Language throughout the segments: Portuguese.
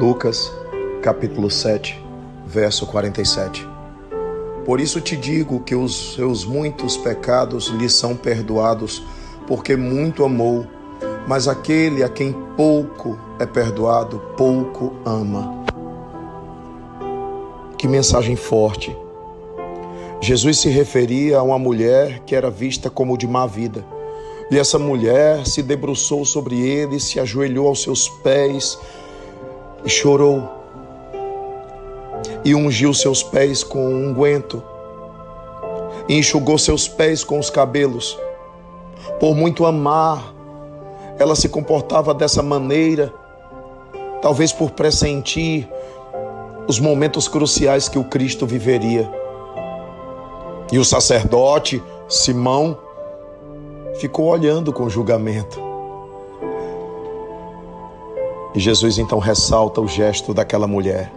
Lucas, capítulo 7, verso 47. Por isso te digo que os seus muitos pecados lhe são perdoados, porque muito amou, mas aquele a quem pouco é perdoado, pouco ama. Que mensagem forte. Jesus se referia a uma mulher que era vista como de má vida. E essa mulher se debruçou sobre ele, se ajoelhou aos seus pés e chorou. E ungiu seus pés com um unguento. E enxugou seus pés com os cabelos. Por muito amar, ela se comportava dessa maneira, talvez por pressentir os momentos cruciais que o Cristo viveria. E o sacerdote, Simão, ficou olhando com julgamento. E Jesus então ressalta o gesto daquela mulher.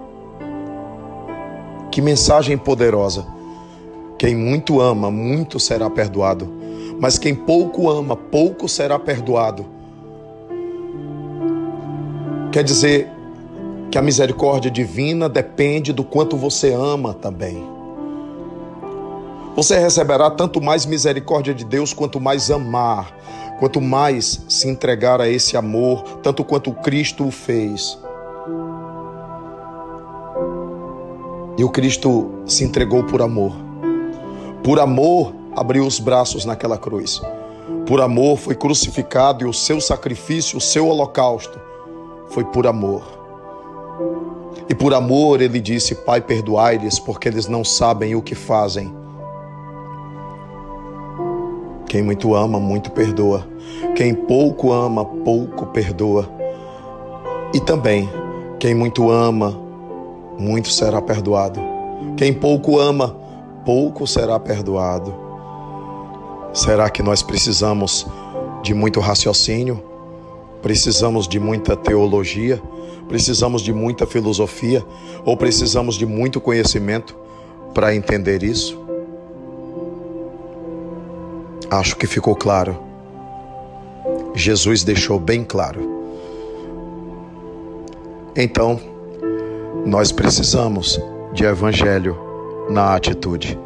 Que mensagem poderosa! Quem muito ama, muito será perdoado, mas quem pouco ama, pouco será perdoado. Quer dizer que a misericórdia divina depende do quanto você ama também. Você receberá tanto mais misericórdia de Deus quanto mais amar, quanto mais se entregar a esse amor, tanto quanto Cristo o fez. E o Cristo se entregou por amor. Por amor, abriu os braços naquela cruz. Por amor, foi crucificado e o seu sacrifício, o seu holocausto, foi por amor. E por amor ele disse: Pai, perdoai-lhes, porque eles não sabem o que fazem. Quem muito ama, muito perdoa. Quem pouco ama, pouco perdoa. E também, quem muito ama, muito será perdoado. Quem pouco ama, pouco será perdoado. Será que nós precisamos de muito raciocínio? Precisamos de muita teologia? Precisamos de muita filosofia? Ou precisamos de muito conhecimento para entender isso? Acho que ficou claro. Jesus deixou bem claro. Então, nós precisamos de evangelho na atitude.